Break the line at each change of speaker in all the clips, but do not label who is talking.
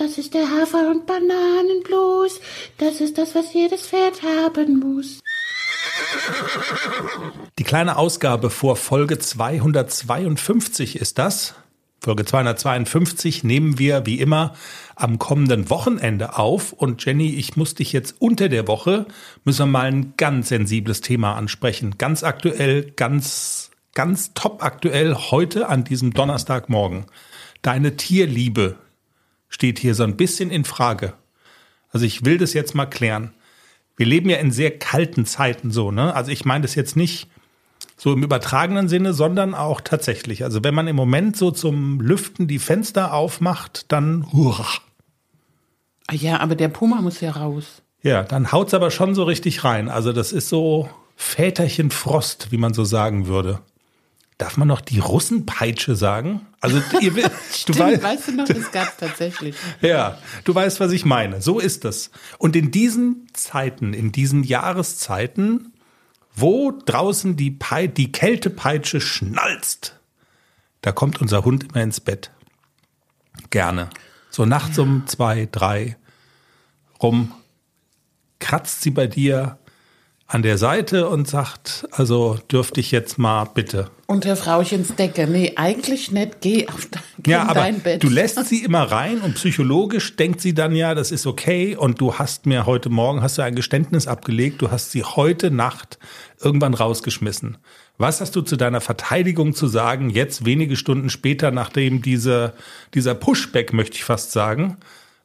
Das ist der Hafer- und Bananenblues. Das ist das, was jedes Pferd haben muss.
Die kleine Ausgabe vor Folge 252 ist das. Folge 252 nehmen wir wie immer am kommenden Wochenende auf. Und Jenny, ich muss dich jetzt unter der Woche, müssen wir mal ein ganz sensibles Thema ansprechen. Ganz aktuell, ganz, ganz top aktuell heute an diesem Donnerstagmorgen. Deine Tierliebe steht hier so ein bisschen in Frage. Also ich will das jetzt mal klären. Wir leben ja in sehr kalten Zeiten so, ne? Also ich meine das jetzt nicht so im übertragenen Sinne, sondern auch tatsächlich. Also wenn man im Moment so zum Lüften die Fenster aufmacht, dann hurra.
Ah Ja, aber der Puma muss ja raus.
Ja, dann haut's aber schon so richtig rein. Also das ist so Väterchen Frost, wie man so sagen würde. Darf man noch die Russenpeitsche sagen? Also ihr, du
Stimmt,
weißt,
weißt du noch, das gab's tatsächlich.
ja, du weißt, was ich meine. So ist es. Und in diesen Zeiten, in diesen Jahreszeiten, wo draußen die, Pei die Kältepeitsche schnalzt, da kommt unser Hund immer ins Bett. Gerne. So nachts um zwei, drei rum kratzt sie bei dir an der Seite und sagt, also dürfte ich jetzt mal bitte.
Unter Frauchens Decke. Nee, eigentlich nicht. Geh auf de- geh
Ja,
in
aber
dein Bett.
du lässt sie immer rein und psychologisch denkt sie dann ja, das ist okay und du hast mir heute Morgen hast du ein Geständnis abgelegt, du hast sie heute Nacht irgendwann rausgeschmissen. Was hast du zu deiner Verteidigung zu sagen, jetzt wenige Stunden später, nachdem diese, dieser Pushback, möchte ich fast sagen,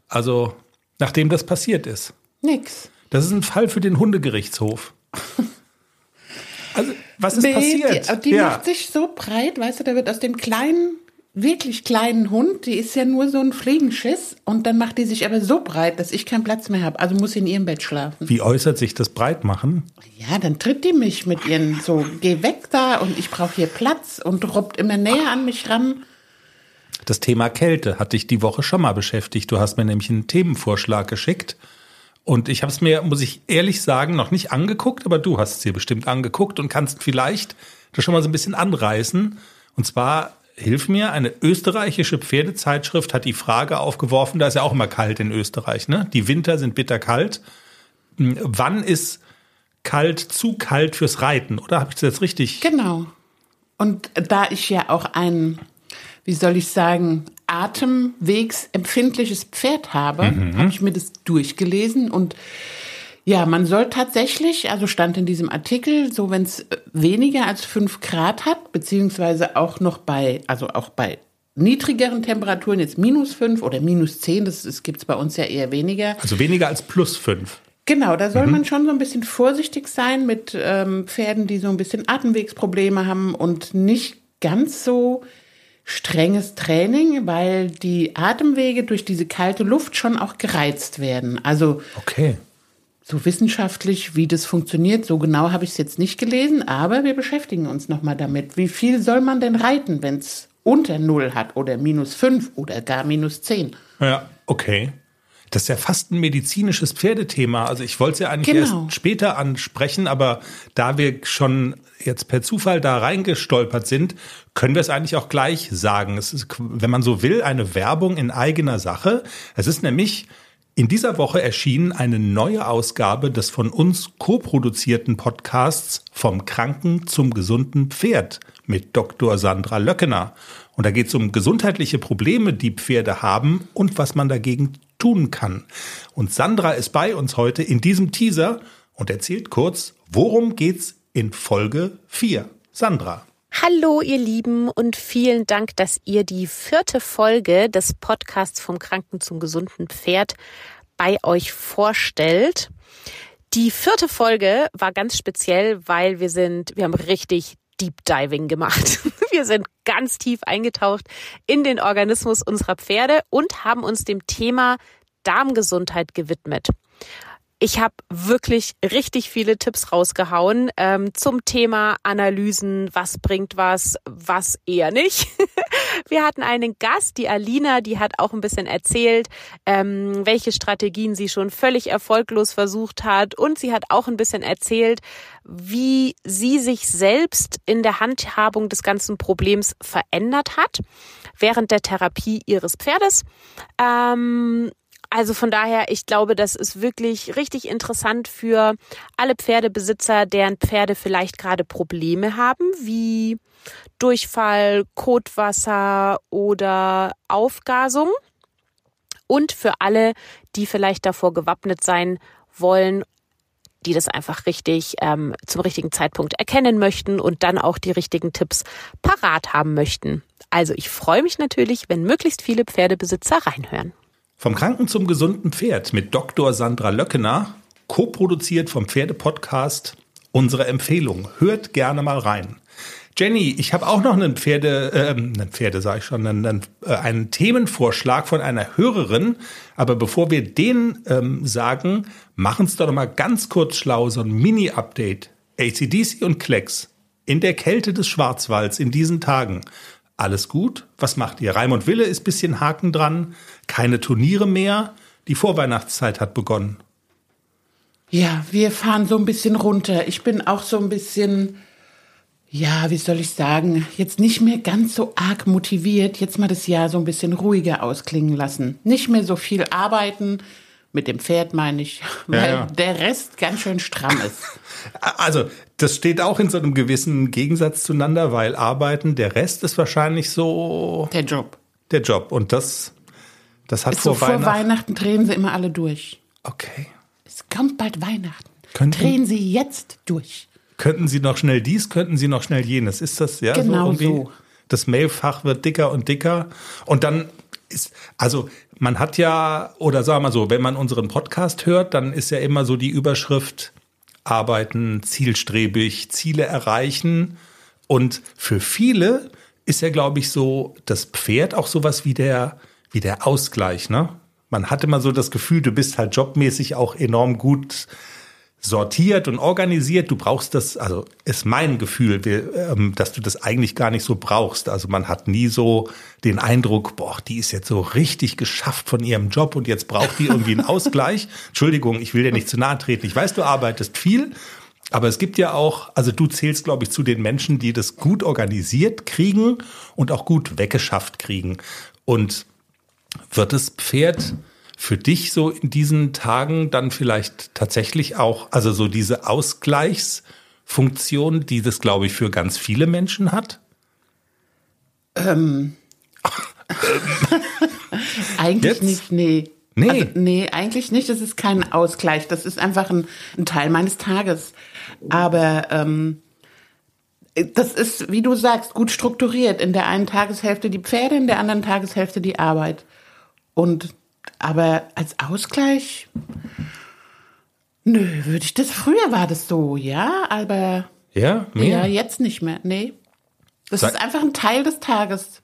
also nachdem das passiert ist?
Nix.
Das ist ein Fall für den Hundegerichtshof. Also, was ist
Nee,
passiert?
Die, die macht sich so breit, weißt du, da wird aus dem kleinen, wirklich kleinen Hund, die ist ja nur so ein Fliegenschiss und dann macht die sich aber so breit, dass ich keinen Platz mehr habe. Also muss sie in ihrem Bett schlafen.
Wie äußert sich das Breitmachen?
Ja, dann tritt die mich mit ihren so, geh weg da und ich brauche hier Platz und robbt immer näher an mich ran.
Das Thema Kälte hat dich die Woche schon mal beschäftigt. Du hast mir nämlich einen Themenvorschlag geschickt. Und ich habe es mir, muss ich ehrlich sagen, noch nicht angeguckt, aber du hast es dir bestimmt angeguckt und kannst vielleicht das schon mal so ein bisschen anreißen. Und zwar, hilf mir, eine österreichische Pferdezeitschrift hat die Frage aufgeworfen, da ist ja auch immer kalt in Österreich, ne? Die Winter sind bitterkalt. Hm, Wann ist kalt zu kalt fürs Reiten? Oder habe ich das jetzt richtig?
Genau. Und da ich ja auch ein, wie soll ich sagen, atemwegsempfindliches Pferd habe, habe ich mir das durchgelesen und ja, man soll tatsächlich, also stand in diesem Artikel, so wenn es weniger als fünf Grad hat, beziehungsweise auch noch bei, also auch bei niedrigeren Temperaturen, jetzt minus fünf oder minus zehn, das, das gibt's bei uns ja eher weniger,
Also weniger als plus fünf.
Genau, da soll man schon so ein bisschen vorsichtig sein mit ähm, Pferden, die so ein bisschen Atemwegsprobleme haben und nicht ganz so strenges Training, weil die Atemwege durch diese kalte Luft schon auch gereizt werden. Also
Okay.
so wissenschaftlich, wie das funktioniert, so genau habe ich es jetzt nicht gelesen, aber wir beschäftigen uns nochmal damit. Wie viel soll man denn reiten, wenn es unter Null hat oder minus fünf oder gar minus zehn?
Ja, okay. Das ist ja fast ein medizinisches Pferdethema. Also ich wollte es ja eigentlich
Genau.
erst später ansprechen, aber da wir schon jetzt per Zufall da reingestolpert sind, können wir es eigentlich auch gleich sagen. Es ist, wenn man so will, eine Werbung in eigener Sache. Es ist nämlich in dieser Woche erschienen eine neue Ausgabe des von uns co-produzierten Podcasts Vom Kranken zum gesunden Pferd mit Dr. Sandra Löckener. Und da geht es um gesundheitliche Probleme, die Pferde haben und was man dagegen tun kann. Und Sandra ist bei uns heute in diesem Teaser und erzählt kurz, worum geht's in Folge 4. Sandra.
Hallo, ihr Lieben, und vielen Dank, dass ihr die vierte Folge des Podcasts vom Kranken zum gesunden Pferd bei euch vorstellt. Die vierte Folge war ganz speziell, weil wir sind, wir haben richtig Deep Diving gemacht. Wir sind ganz tief eingetaucht in den Organismus unserer Pferde und haben uns dem Thema Darmgesundheit gewidmet. Ich habe wirklich richtig viele Tipps rausgehauen ähm, zum Thema Analysen, was bringt was, was eher nicht. Wir hatten einen Gast, die Alina, die hat auch ein bisschen erzählt, ähm, welche Strategien sie schon völlig erfolglos versucht hat. Und sie hat auch ein bisschen erzählt, wie sie sich selbst in der Handhabung des ganzen Problems verändert hat. während der Therapie ihres Pferdes. Ähm, also von daher, ich glaube, das ist wirklich richtig interessant für alle Pferdebesitzer, deren Pferde vielleicht gerade Probleme haben, wie Durchfall, Kotwasser oder Aufgasung. Und für alle, die vielleicht davor gewappnet sein wollen, die das einfach richtig ähm, zum richtigen Zeitpunkt erkennen möchten und dann auch die richtigen Tipps parat haben möchten. Also ich freue mich natürlich, wenn möglichst viele Pferdebesitzer reinhören.
Vom Kranken zum gesunden Pferd mit Dr. Sandra Löckener, co-produziert vom Pferdepodcast. Unsere Empfehlung. Hört gerne mal rein. Jenny, ich habe auch noch einen Pferde, äh, einen Pferde sage ich schon, einen, äh, einen Themenvorschlag von einer Hörerin. Aber bevor wir den ähm, sagen, machen es doch noch mal ganz kurz schlau, so ein Mini-Update. ACDC und Klecks in der Kälte des Schwarzwalds in diesen Tagen. Alles gut? Was macht ihr? Raimund Wille ist bisschen Haken dran. Keine Turniere mehr. Die Vorweihnachtszeit hat begonnen.
Ja, wir fahren so ein bisschen runter. Ich bin auch so ein bisschen ja, wie soll ich sagen, jetzt nicht mehr ganz so arg motiviert, jetzt mal das Jahr so ein bisschen ruhiger ausklingen lassen. Nicht mehr so viel arbeiten, mit dem Pferd meine ich, weil ja. der Rest ganz schön stramm ist.
Also, das steht auch in so einem gewissen Gegensatz zueinander, weil arbeiten, der Rest ist wahrscheinlich so.
Der Job.
Der Job. Und das, das hat
ist
vor
so Weihnachten. Vor Weihnachten drehen sie immer alle durch.
Okay.
Es kommt bald Weihnachten. Könnten, drehen sie jetzt durch
könnten Sie noch schnell dies, könnten Sie noch schnell jenes. Ist das ja
genau so? so.
Das Mailfach wird dicker und dicker. Und dann ist, also man hat ja, oder sagen wir mal so, wenn man unseren Podcast hört, dann ist ja immer so die Überschrift arbeiten, zielstrebig, Ziele erreichen. Und für viele ist ja, glaube ich, so das Pferd auch sowas wie der, wie der Ausgleich, ne? Man hat immer so das Gefühl, du bist halt jobmäßig auch enorm gut sortiert und organisiert. Du brauchst das, also ist mein Gefühl, ähm, dass du das eigentlich gar nicht so brauchst. Also man hat nie so den Eindruck, boah, die ist jetzt so richtig geschafft von ihrem Job und jetzt braucht die irgendwie einen Ausgleich. Entschuldigung, ich will dir nicht zu nahe treten. Ich weiß, du arbeitest viel. Aber es gibt ja auch, also du zählst, glaube ich, zu den Menschen, die das gut organisiert kriegen und auch gut weggeschafft kriegen. Und wird das Pferd für dich so in diesen Tagen dann vielleicht tatsächlich auch, also so diese Ausgleichsfunktion, die das, glaube ich, für ganz viele Menschen hat?
Ähm. eigentlich Jetzt? nicht, nee.
Nee.
Also, nee, eigentlich nicht. Das ist kein Ausgleich. Das ist einfach ein, ein Teil meines Tages. Aber ähm, das ist, wie du sagst, gut strukturiert. In der einen Tageshälfte die Pferde, in der anderen Tageshälfte die Arbeit. Und aber als Ausgleich, nö, würde ich das. Früher war das so, ja, aber.
Ja, mehr?
Ja, jetzt nicht mehr. Nee. Das Sag, ist einfach ein Teil des Tages.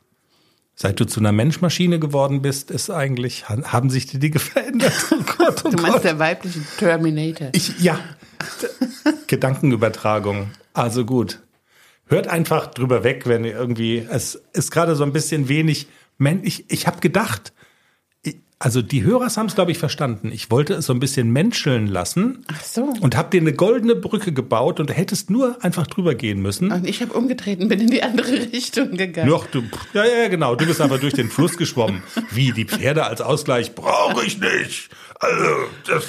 Seit du zu einer Menschmaschine geworden bist, ist eigentlich, haben sich die Dinge verändert. Oh
Gott, oh du meinst Gott. der weibliche Terminator.
Ich, ja. Gedankenübertragung. Also gut. Hört einfach drüber weg, wenn ihr irgendwie, es ist gerade so ein bisschen wenig, ich, ich habe gedacht, also die Hörer haben es, glaube ich, verstanden. Ich wollte es so ein bisschen menscheln lassen.
Ach so.
Und habe dir eine goldene Brücke gebaut und du hättest nur einfach drüber gehen müssen.
Und ich habe umgedreht und bin in die andere Richtung gegangen.
Doch, du, ja, ja, genau. Du bist einfach durch den Fluss geschwommen. Wie, die Pferde als Ausgleich brauche ich nicht. Also, das,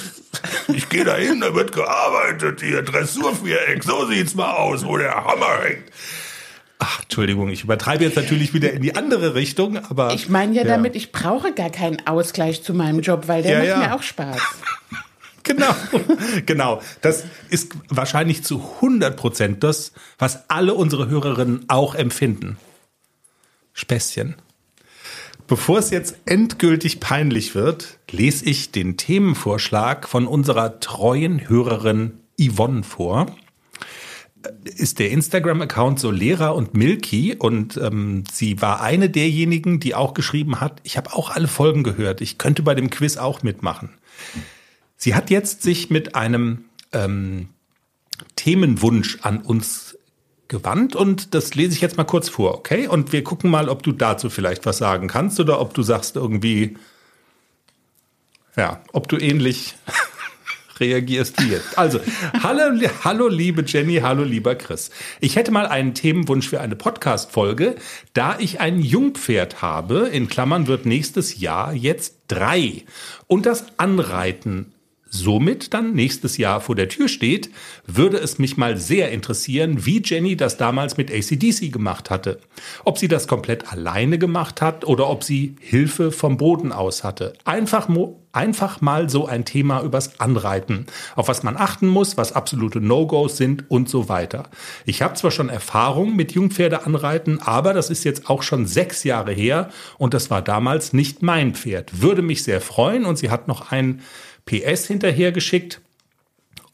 ich gehe da hin, da wird gearbeitet hier. Dressurviereck, so sieht's mal aus, wo der Hammer hängt. Ach, Entschuldigung, ich übertreibe jetzt natürlich wieder in die andere Richtung, aber.
Ich meine ja, ja, damit, ich brauche gar keinen Ausgleich zu meinem Job, weil der ja, macht ja. mir auch Spaß.
genau, genau. Das ist wahrscheinlich zu 100 Prozent das, was alle unsere Hörerinnen auch empfinden. Späßchen. Bevor es jetzt endgültig peinlich wird, lese ich den Themenvorschlag von unserer treuen Hörerin Yvonne vor ist der Instagram-Account so Lehrer und Milky und ähm, sie war eine derjenigen, die auch geschrieben hat, ich habe auch alle Folgen gehört, ich könnte bei dem Quiz auch mitmachen. Sie hat jetzt sich mit einem ähm, Themenwunsch an uns gewandt und das lese ich jetzt mal kurz vor, okay? Und wir gucken mal, ob du dazu vielleicht was sagen kannst oder ob du sagst irgendwie, ja, ob du ähnlich reagierst du jetzt? Also, hallo, hallo liebe Jenny, hallo lieber Chris. Ich hätte mal einen Themenwunsch für eine Podcast-Folge, da ich ein Jungpferd habe, in Klammern wird nächstes Jahr jetzt drei. Und das Anreiten somit dann nächstes Jahr vor der Tür steht, würde es mich mal sehr interessieren, wie Jenny das damals mit ACDC gemacht hatte. Ob sie das komplett alleine gemacht hat oder ob sie Hilfe vom Boden aus hatte. Einfach, einfach mal so ein Thema übers Anreiten, auf was man achten muss, was absolute No-Gos sind und so weiter. Ich habe zwar schon Erfahrung mit Jungpferdeanreiten, aber das ist jetzt auch schon sechs Jahre her und das war damals nicht mein Pferd. Würde mich sehr freuen und sie hat noch ein PS hinterhergeschickt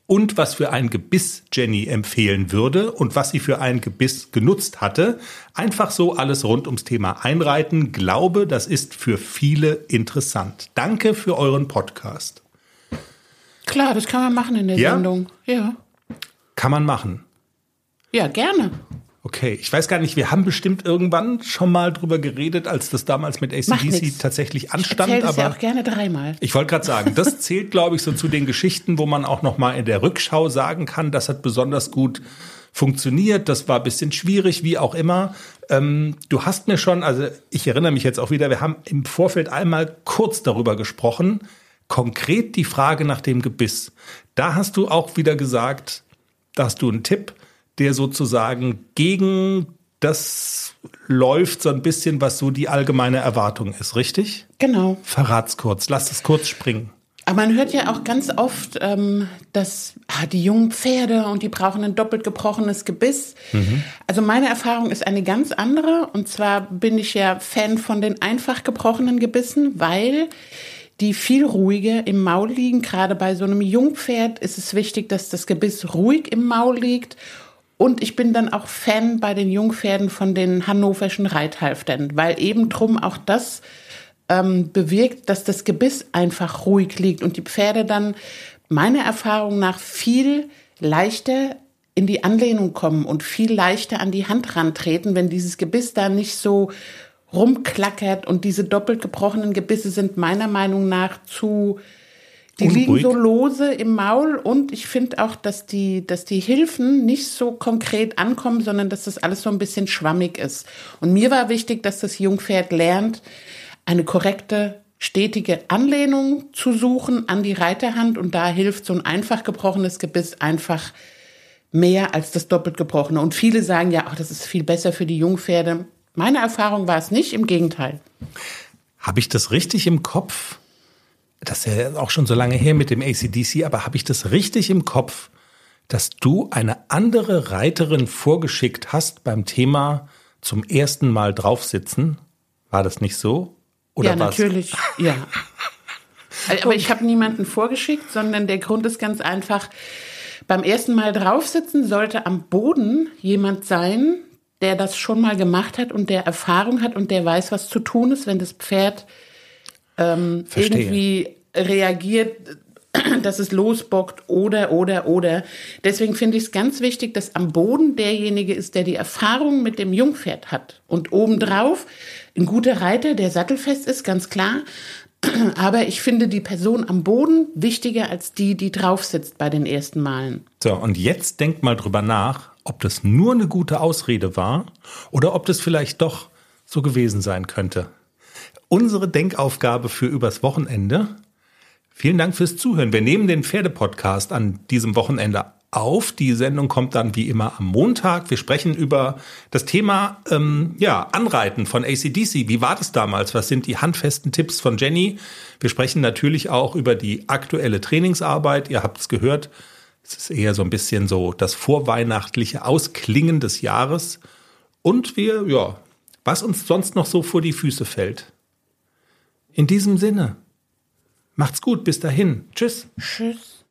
und was für ein Gebiss Jenny empfehlen würde und was sie für ein Gebiss genutzt hatte. Einfach so alles rund ums Thema Einreiten. Glaube, das ist für viele interessant. Danke für euren Podcast.
Klar, das kann man machen in der ja? Sendung. Ja.
Kann man machen.
Ja, gerne.
Okay, ich weiß gar nicht, wir haben bestimmt irgendwann schon mal drüber geredet, als das damals mit ACDC tatsächlich anstand.
Ich aber ja auch gerne dreimal.
Ich wollte gerade sagen, das zählt, glaube ich, so zu den Geschichten, wo man auch noch mal in der Rückschau sagen kann, das hat besonders gut funktioniert, das war ein bisschen schwierig, wie auch immer. Ähm, du hast mir schon, also ich erinnere mich jetzt auch wieder, wir haben im Vorfeld einmal kurz darüber gesprochen, konkret die Frage nach dem Gebiss. Da hast du auch wieder gesagt, da hast du einen Tipp, der sozusagen gegen das läuft so ein bisschen, was so die allgemeine Erwartung ist, richtig?
Genau.
Verrat's kurz, lass es kurz springen.
Aber man hört ja auch ganz oft, ähm, dass ah, die jungen Pferde und die brauchen ein doppelt gebrochenes Gebiss. Mhm. Also meine Erfahrung ist eine ganz andere. Und zwar bin ich ja Fan von den einfach gebrochenen Gebissen, weil die viel ruhiger im Maul liegen. Gerade bei so einem Jungpferd ist es wichtig, dass das Gebiss ruhig im Maul liegt und ich bin dann auch Fan bei den Jungpferden von den hannoverschen Reithalftern, weil eben drum auch das ähm, bewirkt, dass das Gebiss einfach ruhig liegt und die Pferde dann meiner Erfahrung nach viel leichter in die Anlehnung kommen und viel leichter an die Hand rantreten, wenn dieses Gebiss da nicht so rumklackert. Und diese doppelt gebrochenen Gebisse sind meiner Meinung nach zu die Unruhig. liegen so lose im Maul und ich finde auch, dass die, dass die Hilfen nicht so konkret ankommen, sondern dass das alles so ein bisschen schwammig ist. Und mir war wichtig, dass das Jungpferd lernt, eine korrekte, stetige Anlehnung zu suchen an die Reiterhand und da hilft so ein einfach gebrochenes Gebiss einfach mehr als das doppelt gebrochene. Und viele sagen ja, ach, das ist viel besser für die Jungpferde. Meine Erfahrung war es nicht, im Gegenteil.
Habe ich das richtig im Kopf? Das ist ja auch schon so lange her mit dem ACDC, aber habe ich das richtig im Kopf, dass du eine andere Reiterin vorgeschickt hast beim Thema zum ersten Mal draufsitzen? War das nicht so?
Oder ja, natürlich, ja. Aber ich habe niemanden vorgeschickt, sondern der Grund ist ganz einfach, beim ersten Mal draufsitzen sollte am Boden jemand sein, der das schon mal gemacht hat und der Erfahrung hat und der weiß, was zu tun ist, wenn das Pferd ähm, irgendwie reagiert, dass es losbockt oder, oder, oder. Deswegen finde ich es ganz wichtig, dass am Boden derjenige ist, der die Erfahrung mit dem Jungpferd hat. Und obendrauf ein guter Reiter, der sattelfest ist, ganz klar. Aber ich finde die Person am Boden wichtiger als die, die drauf sitzt bei den ersten Malen.
So, und jetzt denkt mal drüber nach, ob das nur eine gute Ausrede war oder ob das vielleicht doch so gewesen sein könnte. Unsere Denkaufgabe für übers Wochenende. Vielen Dank fürs Zuhören. Wir nehmen den Pferdepodcast an diesem Wochenende auf. Die Sendung kommt dann wie immer am Montag. Wir sprechen über das Thema ähm, ja, Anreiten von ACDC. Wie war das damals? Was sind die handfesten Tipps von Jenny? Wir sprechen natürlich auch über die aktuelle Trainingsarbeit. Ihr habt es gehört. Es ist eher so ein bisschen so das vorweihnachtliche Ausklingen des Jahres. Und wir, ja, was uns sonst noch so vor die Füße fällt. In diesem Sinne, macht's gut, bis dahin. Tschüss.
Tschüss.